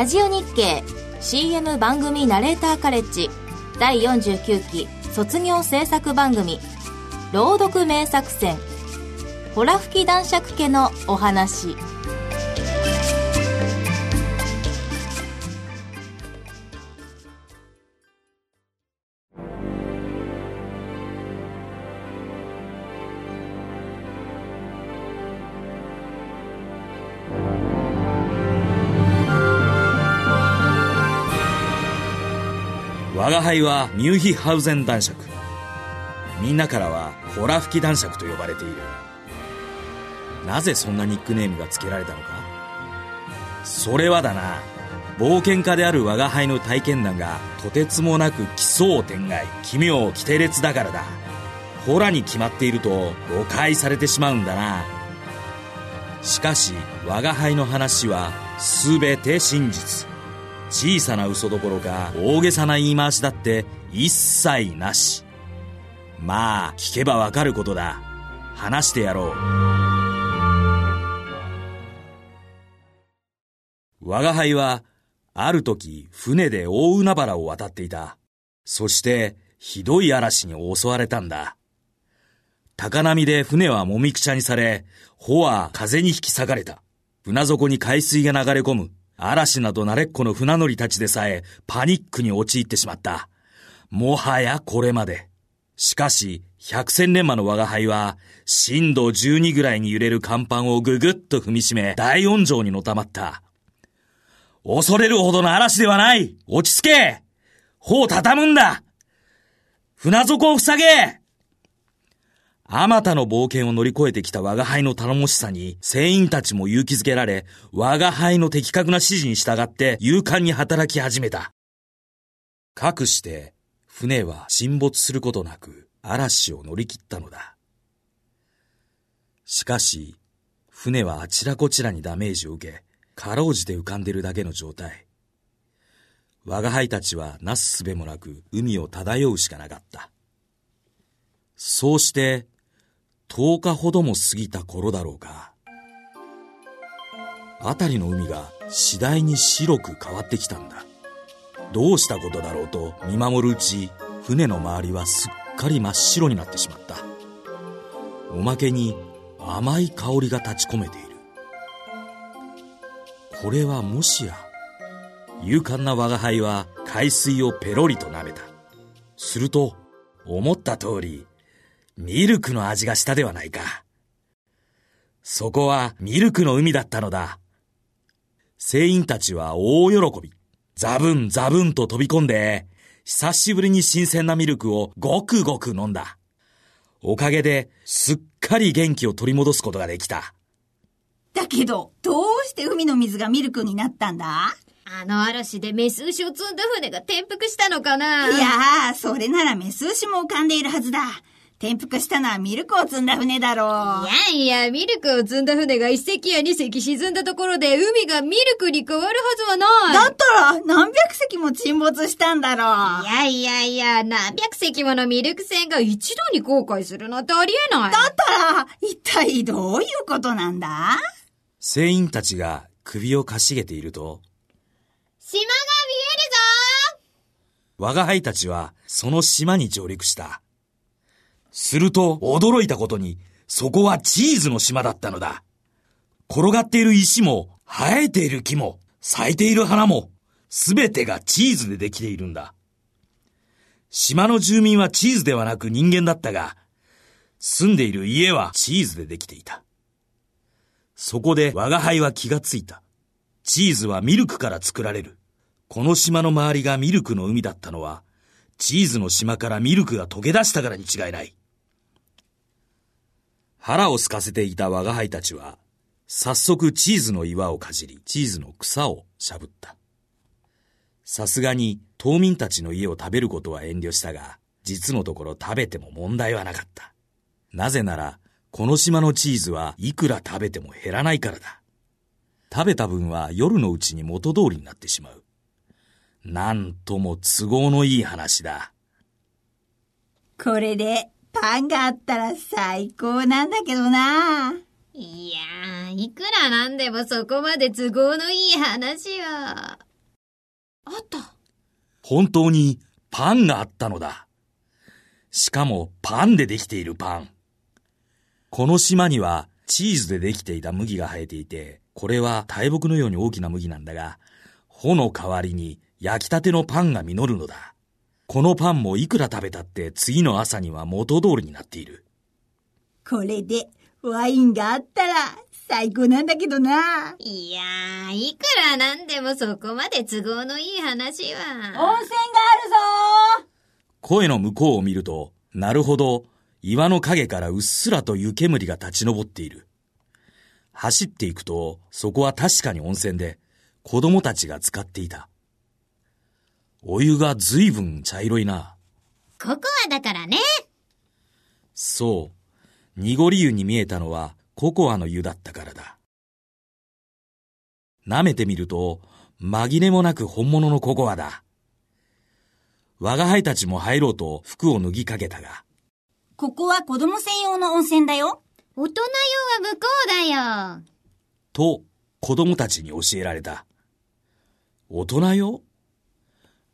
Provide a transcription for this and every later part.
ラジオ日経 CM 番組ナレーターカレッジ第49期卒業制作番組朗読名作戦ほら吹き男爵家のお話我が輩はミューヒハウゼン男爵。みんなからはホラ吹き男爵と呼ばれている。なぜそんなニックネームが付けられたのか？それはだな。冒険家である我が輩の体験談がとてつもなく奇想天外奇妙奇天烈だからだ。ホラに決まっていると誤解されてしまうんだな。しかし我が輩の話は全て真実。小さな嘘どころか大げさな言い回しだって一切なし。まあ聞けばわかることだ。話してやろう。我が輩はある時船で大海原を渡っていた。そしてひどい嵐に襲われたんだ。高波で船はもみくちゃにされ帆は風に引き裂かれた。船底に海水が流れ込む。嵐など慣れっこの船乗りたちでさえパニックに陥ってしまった。もはやこれまで。しかし、百戦錬磨の我が輩は、震度12ぐらいに揺れる甲板をぐぐっと踏みしめ、大音情にのたまった。恐れるほどの嵐ではない落ち着け帆を畳むんだ船底を塞げあまたの冒険を乗り越えてきた我が輩の頼もしさに、船員たちも勇気づけられ、我が輩の的確な指示に従って勇敢に働き始めた。かくして、船は沈没することなく、嵐を乗り切ったのだ。しかし、船はあちらこちらにダメージを受け、かろうじて浮かんでるだけの状態。我が輩たちはなすすべもなく海を漂うしかなかった。そうして、10日ほども過ぎた頃だろうか。辺りの海が次第に白く変わってきたんだ。どうしたことだろうと見守るうち、船の周りはすっかり真っ白になってしまった。おまけに甘い香りが立ち込めている。これはもしや、勇敢な我が輩は海水をペロリと舐めた。すると、思った通り、ミルクの味がしたではないか。そこはミルクの海だったのだ。船員たちは大喜び。ザブンザブンと飛び込んで、久しぶりに新鮮なミルクをごくごく飲んだ。おかげですっかり元気を取り戻すことができた。だけど、どうして海の水がミルクになったんだ？あの嵐でメス牛を積んだ船が転覆したのかな？いやー、それならメス牛も浮かんでいるはずだ。転覆したのはミルクを積んだ船だろう。いやいや、ミルクを積んだ船が一隻や二隻沈んだところで海がミルクに変わるはずはない。だったら何百隻も沈没したんだろう。いやいやいや、何百隻ものミルク船が一度に後悔するなんてありえない。だったら、一体どういうことなんだ？船員たちが首をかしげていると、島が見えるぞ我が輩たちはその島に上陸した。すると驚いたことに、そこはチーズの島だったのだ。転がっている石も、生えている木も、咲いている花も、すべてがチーズでできているんだ。島の住民はチーズではなく人間だったが、住んでいる家はチーズでできていた。そこで我が輩は気がついた。チーズはミルクから作られる。この島の周りがミルクの海だったのは、チーズの島からミルクが溶け出したからに違いない。腹を空かせていた我が輩たちは、早速チーズの岩をかじり、チーズの草をしゃぶった。さすがに島民たちの家を食べることは遠慮したが、実のところ食べても問題はなかった。なぜなら、この島のチーズはいくら食べても減らないからだ。食べた分は夜のうちに元通りになってしまう。なんとも都合のいい話だ。これでパンがあったら最高なんだけどな。いやー、いくらなんでもそこまで都合のいい話は。あった。本当にパンがあったのだ。しかもパンでできているパン。この島にはチーズでできていた麦が生えていて、これは大木のように大きな麦なんだが、穂の代わりに焼きたてのパンが実るのだ。このパンもいくら食べたって次の朝には元通りになっている。これでワインがあったら最高なんだけどな。いやー、いくらなんでもそこまで都合のいい話は。温泉があるぞ声の向こうを見ると、なるほど、岩の影からうっすらと湯煙が立ち上っている。走っていくと、そこは確かに温泉で、子供たちが使っていた。お湯が随分茶色いな。ココアだからね。そう。濁り湯に見えたのはココアの湯だったからだ。舐めてみると、紛れもなく本物のココアだ。我が輩たちも入ろうと服を脱ぎかけたが、ここは子供専用の温泉だよ。大人用は向こうだよ。と子供たちに教えられた。大人よ？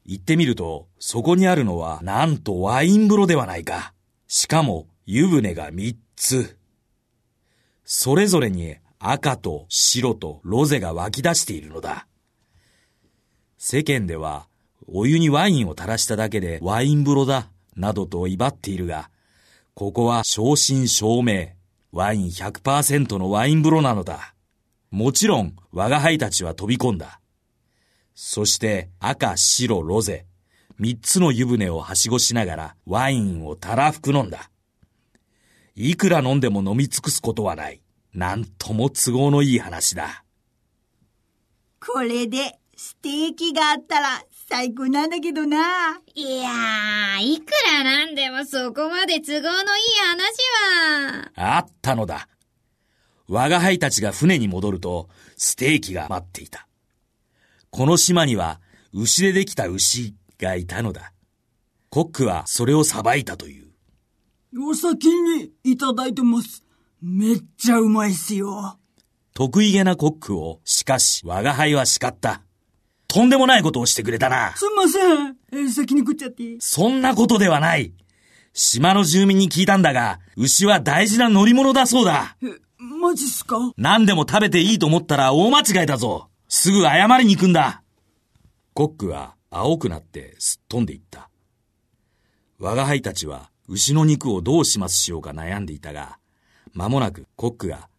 行ってみると、そこにあるのは、なんとワイン風呂ではないか。しかも、湯船が三つ。それぞれに赤と白とロゼが湧き出しているのだ。世間では、お湯にワインを垂らしただけでワイン風呂だ、などと威張っているが、ここは正真正銘、ワイン100%のワイン風呂なのだ。もちろん、我が輩たちは飛び込んだ。そして赤、白、ロゼ、三つの湯船をはしごしながらワインをたらふく飲んだ。いくら飲んでも飲み尽くすことはない。なんとも都合のいい話だ。これでステーキがあったら最高なんだけどな。いやー、いくらなんでもそこまで都合のいい話は。あったのだ。我が輩たちが船に戻ると、ステーキが待っていた。この島には、牛でできた牛がいたのだ。コックはそれをさばいたという。お先にいただいてます。めっちゃうまいっすよ。得意げなコックを、しかし我が輩は叱った。とんでもないことをしてくれたな。すんません。えー先に食っちゃって。そんなことではない。島の住民に聞いたんだが、牛は大事な乗り物だそうだ。え、マジっすか？何でも食べていいと思ったら大間違いだぞ。すぐ謝りに行くんだ。コックは青くなってすっ飛んでいった。我が輩たちは牛の肉をどう始末しようか悩んでいたが、間もなくコックが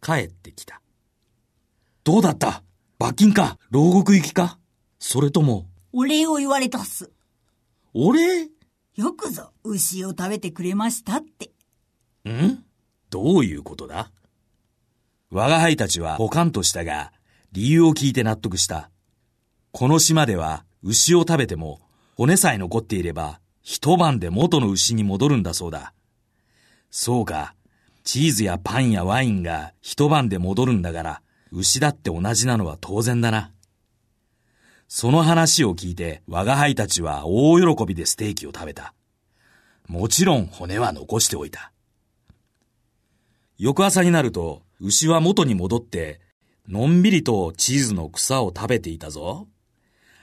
帰ってきた。どうだった？罰金か？牢獄行きか？それとも、お礼を言われたっす。俺よくぞ牛を食べてくれましたって。ん？どういうことだ？我が輩たちはポカンとしたが、理由を聞いて納得した。この島では牛を食べても骨さえ残っていれば一晩で元の牛に戻るんだそうだ。そうか、チーズやパンやワインが一晩で戻るんだから牛だって同じなのは当然だな。その話を聞いて我が輩たちは大喜びでステーキを食べた。もちろん骨は残しておいた。翌朝になると、牛は元に戻って、のんびりとチーズの草を食べていたぞ。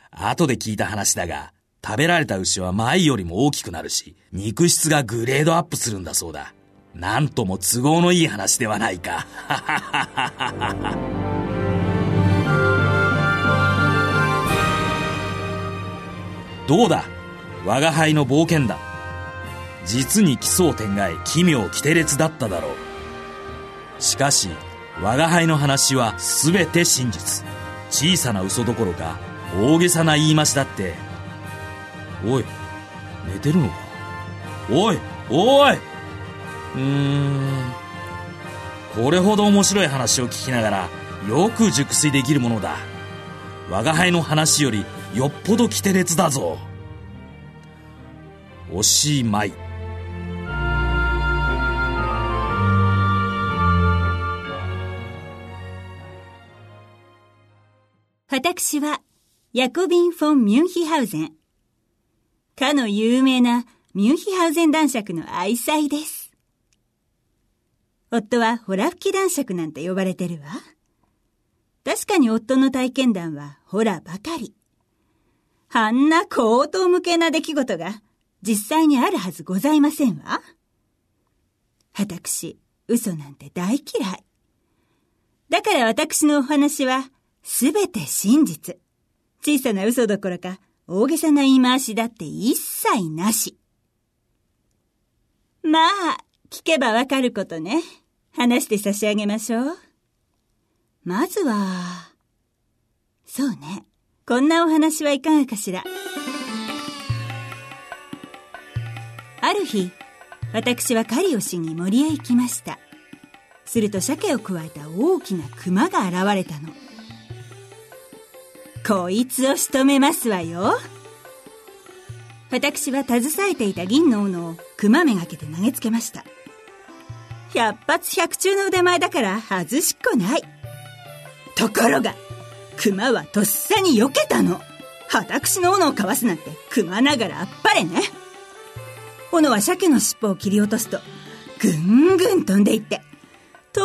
後で聞いた話だが、食べられた牛は前よりも大きくなるし、肉質がグレードアップするんだそうだ。なんとも都合のいい話ではないか。どうだ？我が輩の冒険だ。実に奇想天外、奇妙奇天烈だっただろう。しかし、我が輩の話は全て真実。小さな嘘どころか、大げさな言い回しだって。おい、寝てるのか？おい、おいうーん。これほど面白い話を聞きながら、よく熟睡できるものだ。我が輩の話よりよっぽど奇天烈だぞ。おしまい。私は、ヤコビン・フォン・ミュンヒハウゼン。かの有名なミュンヒハウゼン男爵の愛妻です。夫はホラ吹き男爵なんて呼ばれてるわ。確かに夫の体験談はホラばかり。あんな高等無形な出来事が実際にあるはずございませんわ。私、嘘なんて大嫌い。だから私のお話はすべて真実。小さな嘘どころか大げさな言い回しだって一切なし。まあ、聞けばわかることね。話して差し上げましょう。まずは、そうね。こんなお話はいかがかしら。ある日、私は狩りをしに森へ行きました。すると鮭をくわえた大きな熊が現れたの。こいつを仕留めますわよ。私は携えていた銀の斧を熊めがけて投げつけました。百発百中の腕前だから外しっこない。ところが、熊はとっさに避けたの。私の斧をかわすなんて熊ながらあっぱれね。斧は鮭の尻尾を切り落とすと、ぐんぐん飛んでいって、と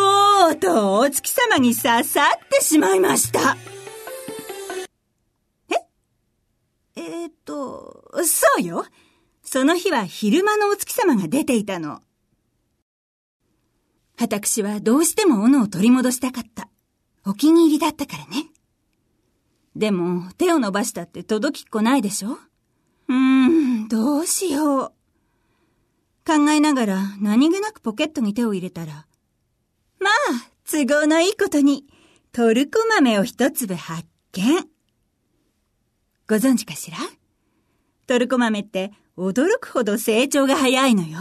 うとうお月様に刺さってしまいました。そうよ。その日は昼間のお月様が出ていたの。私はどうしても斧を取り戻したかった。お気に入りだったからね。でも、手を伸ばしたって届きっこないでしょ？うーん、どうしよう。考えながら何気なくポケットに手を入れたら、まあ、都合のいいことに、トルコ豆を一粒発見。ご存知かしら？トルコ豆って驚くほど成長が早いのよ。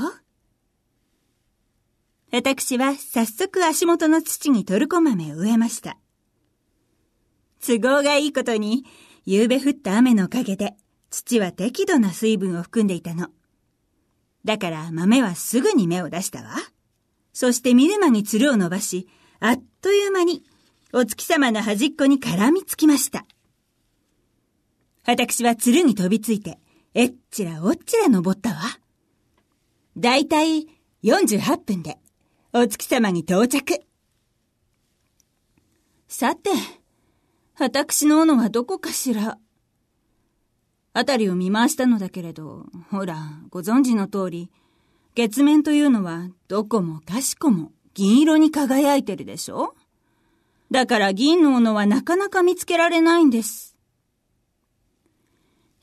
私は早速足元の土にトルコ豆を植えました。都合がいいことに、夕べ降った雨のおかげで、土は適度な水分を含んでいたの。だから豆はすぐに芽を出したわ。そして見る間につるを伸ばし、あっという間にお月様の端っこに絡みつきました。私はつるに飛びついて、えっちらおっちら登ったわ。だいたい48分で、お月様に到着。さて、私の斧はどこかしら。あたりを見回したのだけれど、ほら、ご存知の通り、月面というのはどこもかしこも銀色に輝いてるでしょだから銀の斧はなかなか見つけられないんです。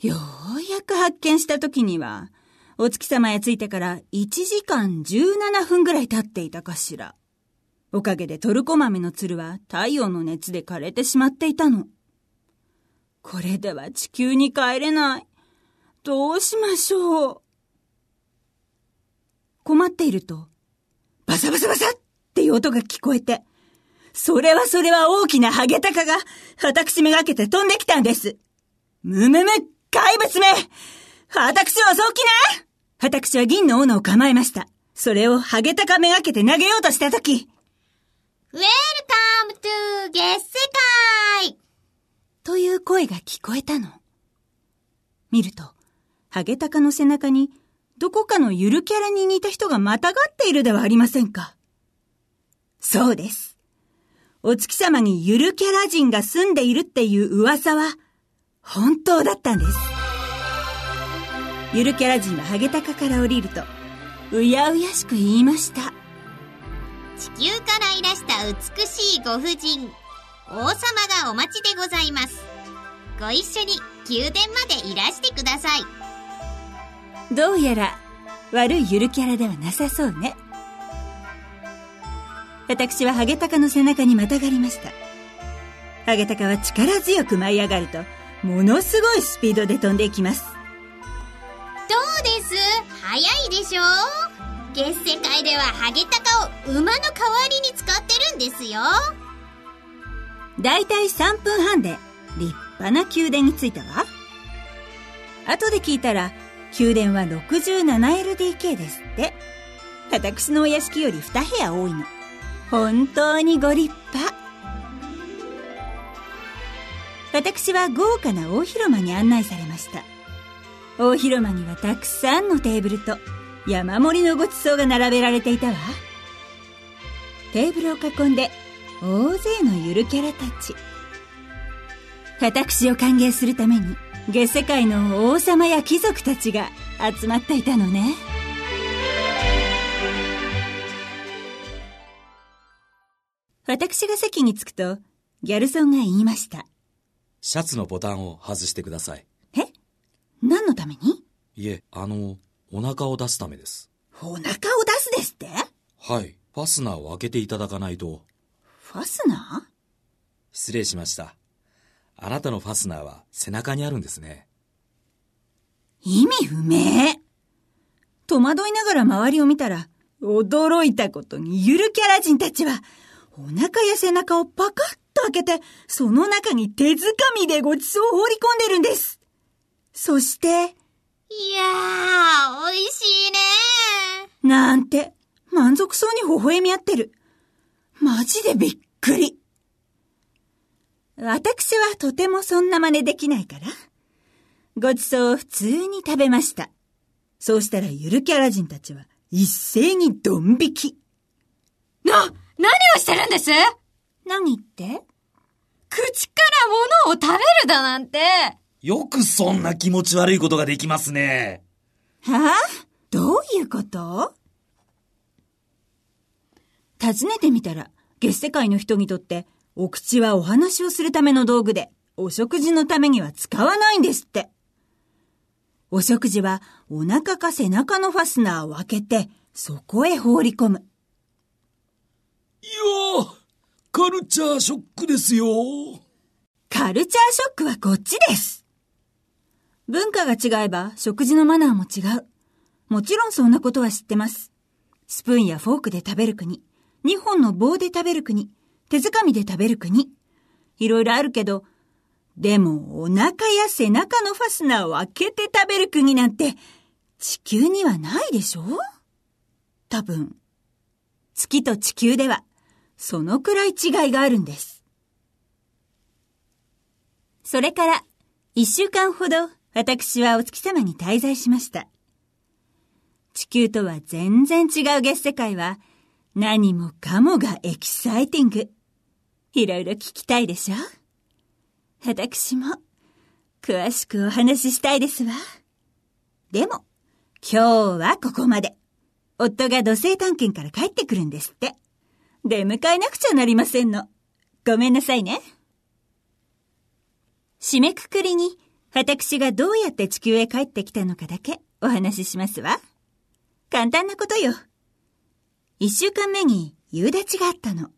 ようやく発見した時には、お月様へ着いてから1時間17分ぐらい経っていたかしら。おかげでトルコ豆のつるは太陽の熱で枯れてしまっていたの。これでは地球に帰れない。どうしましょう。困っていると、バサバサバサっていう音が聞こえて、それはそれは大きなハゲタカが、私めがけて飛んできたんです。むむむ、怪物め私を襲う気な私は銀の斧を構えました。それをハゲタカめがけて投げようとしたとき。 Welcome to 月世界という声が聞こえたの。見ると、ハゲタカの背中に、どこかのゆるキャラに似た人がまたがっているではありませんか。そうです。お月様にゆるキャラ人が住んでいるっていう噂は、本当だったんです。ゆるキャラ人はハゲタカから降りると、うやうやしく言いました。地球からいらした美しいご婦人、王様がお待ちでございます。ご一緒に宮殿までいらしてください。どうやら悪いゆるキャラではなさそうね。私はハゲタカの背中にまたがりました。ハゲタカは力強く舞い上がると、ものすごいスピードで飛んでいきます。どうです？早いでしょ？月世界ではハゲタカを馬の代わりに使ってるんですよ。だいたい3分半で立派な宮殿に着いたわ。後で聞いたら、宮殿は 67LDK ですって。私のお屋敷より2部屋多いの。本当にご立派。私は豪華な大広間に案内されました。大広間にはたくさんのテーブルと山盛りのごちそうが並べられていたわ。テーブルを囲んで大勢のゆるキャラたち。私を歓迎するために月世界の王様や貴族たちが集まっていたのね。私が席に着くと、ギャルソンが言いました。シャツのボタンを外してください。え？何のために？いえ、あの、お腹を出すためです。お腹を出すですって？はい。ファスナーを開けていただかないと。ファスナ失礼しました。あなたのファスナーは背中にあるんですね。ー意味不明。戸惑いながら周りを見たら、驚いたことにゆるキャラ人たちは、お腹や背中をパカッと開けて、その中に手づかみでごちそうを放り込んでるんです。そして、いやー、美味しいねなんて、満足そうに微笑み合ってる。マジでびっくり。私はとてもそんな真似できないから、ごちそうを普通に食べました。そうしたらゆるキャラ人たちは一斉にドン引き。な、何をしてるんです？何って？口から物を食べるだなんて。よくそんな気持ち悪いことができますね。はあ？どういうこと？尋ねてみたら、月世界の人にとって、お口はお話をするための道具で、お食事のためには使わないんですって。お食事は、お腹か背中のファスナーを開けて、そこへ放り込む。いやー、カルチャーショックですよ。カルチャーショックはこっちです。文化が違えば食事のマナーも違う。もちろんそんなことは知ってます。スプーンやフォークで食べる国、2本の棒で食べる国、手づかみで食べる国。いろいろあるけど、でもお腹や背中のファスナーを開けて食べる国なんて地球にはないでしょ？多分。月と地球ではそのくらい違いがあるんです。それから、一週間ほど、私はお月様に滞在しました。地球とは全然違う月世界は、何もかもがエキサイティング。いろいろ聞きたいでしょ？私も、詳しくお話ししたいですわ。でも、今日はここまで。夫が土星探検から帰ってくるんですって。出迎えなくちゃなりませんの。ごめんなさいね。締めくくりに、私がどうやって地球へ帰ってきたのかだけお話ししますわ。簡単なことよ。一週間目に夕立があったの。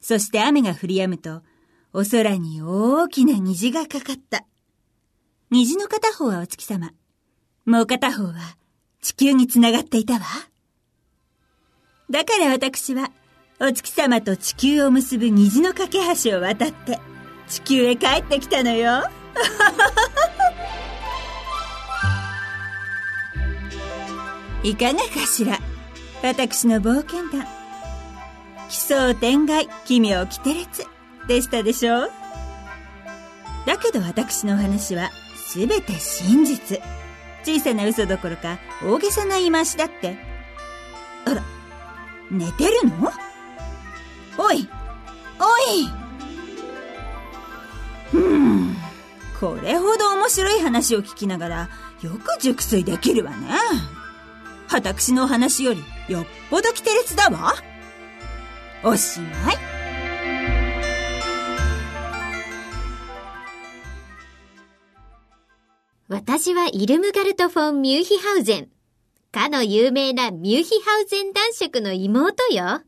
そして雨が降り止むと、お空に大きな虹がかかった。虹の片方はお月様。もう片方は地球につながっていたわ。だから私は、お月様と地球を結ぶ虹の架け橋を渡って、地球へ帰ってきたのよ。いかがかしら？私の冒険談。奇想天外、奇妙奇天烈でしたでしょ？うだけど私のお話はすべて真実。小さな嘘どころか大げさな言い回しだって。あら、寝てるの？おいおいうん。これほど面白い話を聞きながら、よく熟睡できるわね。私の話より、よっぽど奇天烈だわ。おしまい。私はイルムガルト・フォン・ミューヒハウゼン。かの有名なミューヒハウゼン男爵の妹よ。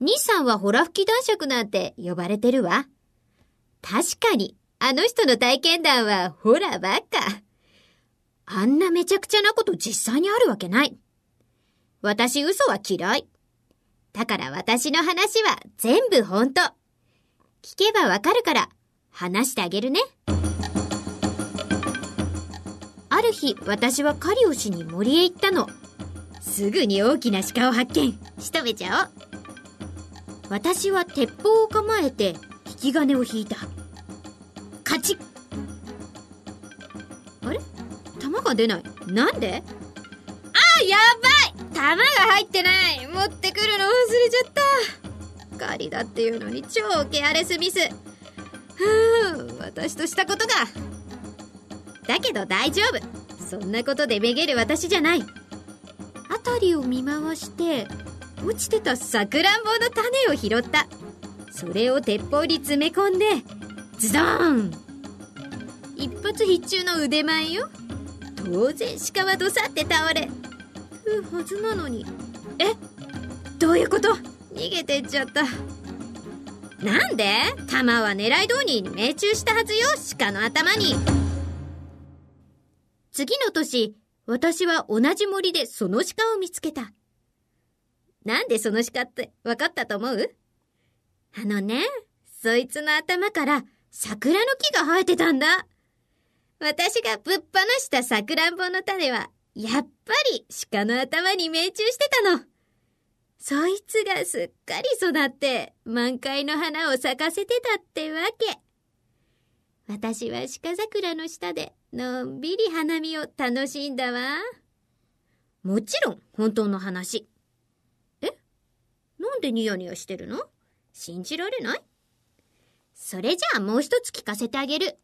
兄さんはホラ吹き男爵なんて呼ばれてるわ。確かに、あの人の体験談はホラばっか。あんなめちゃくちゃなこと実際にあるわけない。私嘘は嫌い。だから私の話は全部本当。聞けばわかるから、話してあげるね。ある日、私は狩りをしに森へ行ったの。すぐに大きな鹿を発見。仕留めちゃおう。私は鉄砲を構えて引き金を引いた。カチッあれ？弾が出ない。なんで？あやばい弾が入ってない持ってくるの忘れちゃった狩りだっていうのに超ケアレスミス。ふぅ、私としたことが。だけど大丈夫そんなことでめげる私じゃない辺りを見回して落ちてたさくらんぼの種を拾った。それを鉄砲に詰め込んでズドーン。一発必中の腕前よ。当然鹿はどさって倒れ。食うはずなのに。え？どういうこと？逃げてっちゃった。なんで？弾は狙い通りに命中したはずよ。鹿の頭に。次の年私は同じ森でその鹿を見つけた。なんでその鹿って分かったと思う？あのねそいつの頭から桜の木が生えてたんだ私がぶっ放したさくらんぼの種はやっぱり鹿の頭に命中してたのそいつがすっかり育って満開の花を咲かせてたってわけ。私は鹿桜の下でのんびり花見を楽しんだわ。もちろん本当の話。なんでニヤニヤしてるの？信じられない？それじゃあもう一つ聞かせてあげる。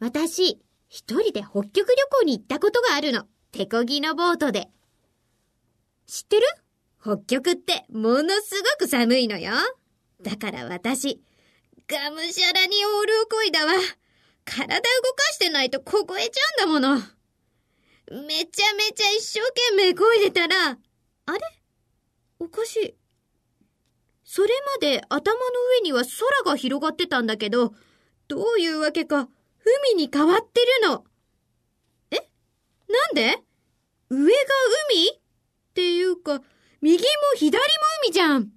私、一人で北極旅行に行ったことがあるの。手漕ぎのボートで。知ってる？北極ってものすごく寒いのよ。だから私、がむしゃらにオールをこいだわ。体動かしてないと凍えちゃうんだもの。めちゃめちゃ一生懸命こいでたら、あれ？おかしい。それまで頭の上には空が広がってたんだけど、どういうわけか海に変わってるの。え？なんで？上が海？っていうか、右も左も海じゃん。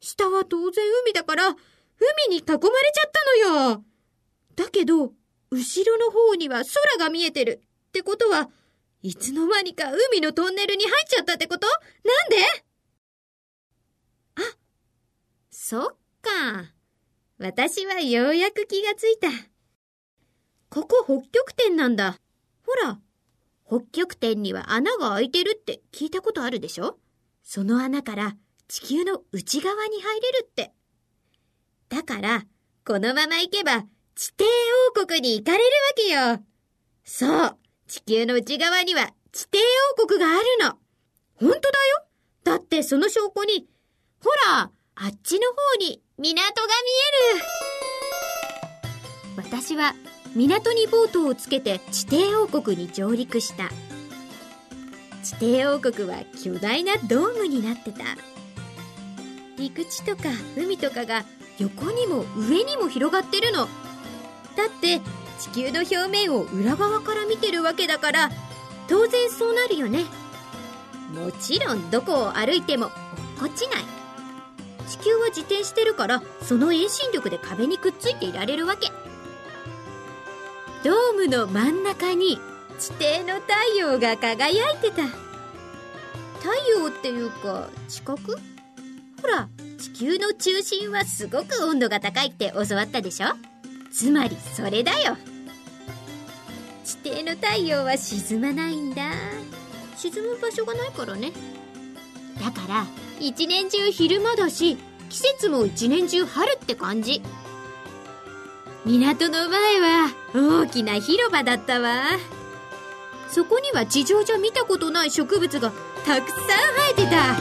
下は当然海だから、海に囲まれちゃったのよ。だけど、後ろの方には空が見えてる。ってことは、いつの間にか海のトンネルに入っちゃったってこと？なんで、そっか。私はようやく気がついた。ここ北極点なんだ。ほら、北極点には穴が開いてるって聞いたことあるでしょ？その穴から地球の内側に入れるって。だから、このまま行けば地底王国に行かれるわけよ。そう、地球の内側には地底王国があるの。ほんとだよ。だってその証拠に、ほら、あっちの方に港が見える。私は港にボートをつけて地底王国に上陸した。地底王国は巨大なドームになってた陸地とか海とかが横にも上にも広がってるのだって地球の表面を裏側から見てるわけだから当然そうなるよねもちろんどこを歩いても落っこちない球は自転してるからその遠心力で壁にくっついていられるわけ。ドームの真ん中に地底の太陽が輝いてた。太陽っていうか地殻？ほら地球の中心はすごく温度が高いって教わったでしょ？つまりそれだよ。地底の太陽は沈まないんだ。沈む場所がないからね。だから一年中昼間だし季節も一年中春って感じ。港の前は大きな広場だったわ。そこには地上じゃ見たことない植物がたくさん生えてた。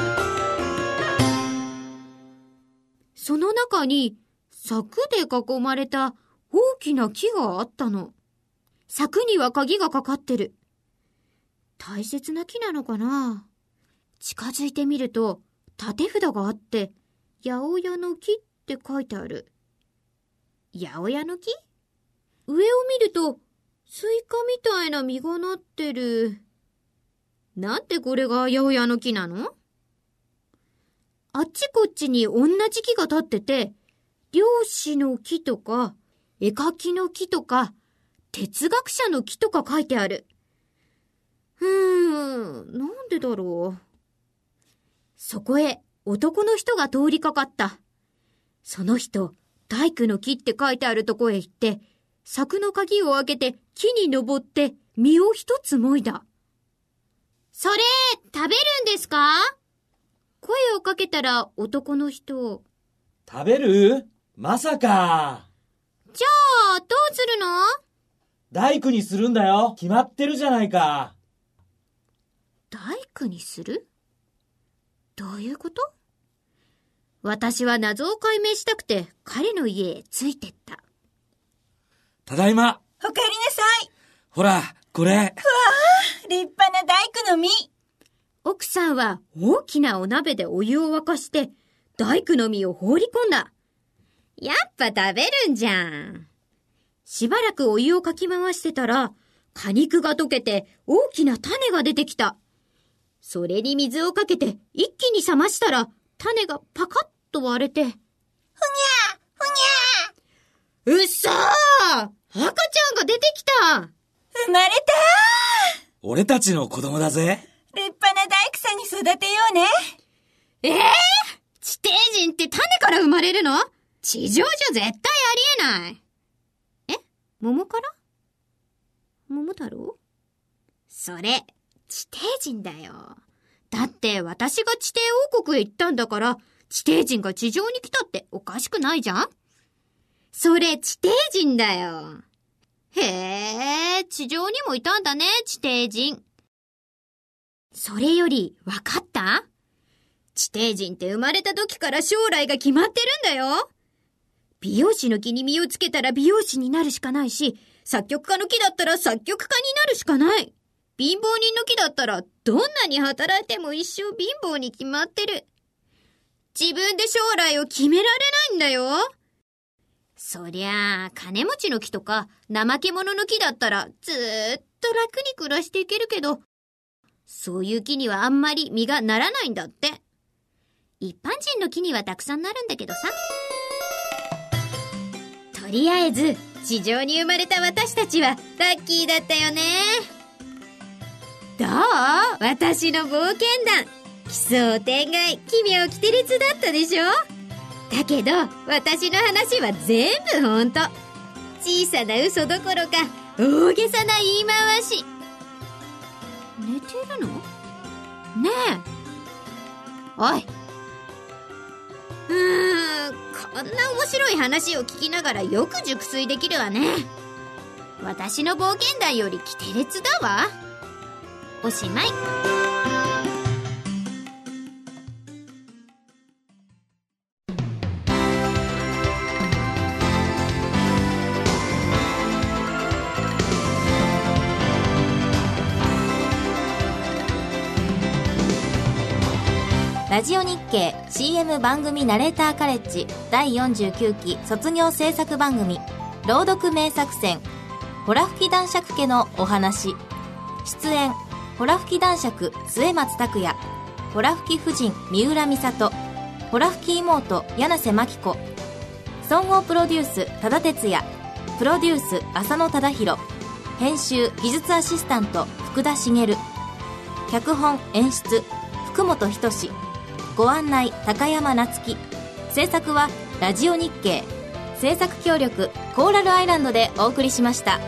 その中に柵で囲まれた大きな木があったの。柵には鍵がかかってる。大切な木なのかな。近づいてみると縦札があって八百屋の木って書いてある八百屋の木？上を見るとスイカみたいな実がなってる。なんでこれが八百屋の木なの？あっちこっちに同じ木が立ってて、漁師の木とか、絵描きの木とか、哲学者の木とか書いてある。うーん、なんでだろう？そこへ男の人が通りかかった。その人、大工の木って書いてあるとこへ行って、柵の鍵を開けて木に登って実を一つもいだ。それ、食べるんですか？声をかけたら男の人。食べる？まさか。じゃあ、どうするの？大工にするんだよ。決まってるじゃないか。大工にする？どういうこと？私は謎を解明したくて彼の家へついてった。ただいま。お帰りなさい。ほら、これ。立派な大工の実。奥さんは大きなお鍋でお湯を沸かして大工の実を放り込んだ。やっぱ食べるんじゃん。しばらくお湯をかき回してたら果肉が溶けて大きな種が出てきた。それに水をかけて一気に冷ましたら種がパカッと割れて。ふにゃふにゃうっそー赤ちゃんが出てきた生まれた俺たちの子供だぜ。立派な大工さんに育てようね。ええ地底人って種から生まれるの？地上じゃ絶対ありえない。え？桃から？桃太郎？それ、地底人だよ。だって私が地底王国へ行ったんだから、地底人が地上に来たっておかしくないじゃん？それ地底人だよ。へえ、地上にもいたんだね、地底人。それより、わかった？地底人って生まれた時から将来が決まってるんだよ。美容師の木に身をつけたら美容師になるしかないし、作曲家の木だったら作曲家になるしかない。貧乏人の木だったらどんなに働いても一生貧乏に決まってる。自分で将来を決められないんだよ。そりゃあ、金持ちの木とか怠け者の木だったらずーっと楽に暮らしていけるけど、そういう木にはあんまり実がならないんだって。一般人の木にはたくさんなるんだけどさ。とりあえず、地上に生まれた私たちはラッキーだったよね。どう？私の冒険談。奇想天外、奇妙奇天烈だったでしょ？だけど、私の話は全部ほんと。小さな嘘どころか、大げさな言い回し。寝てるの？ねえ。おい。うーん、こんな面白い話を聞きながらよく熟睡できるわね。私の冒険談より奇天烈だわ。おしまい。ラジオ日経 CM 番組ナレーターカレッジ第49期卒業制作番組朗読名作戦ホラ吹き男爵家のお話出演ホラ吹き男爵末松拓也ホラ吹き夫人三浦美里ホラ吹き妹柳瀬真紀子総合プロデュース多田哲也プロデュース浅野忠宏編集技術アシスタント福田茂脚本演出福本仁志ご案内高山夏樹制作はラジオ日経制作協力コーラルアイランドでお送りしました。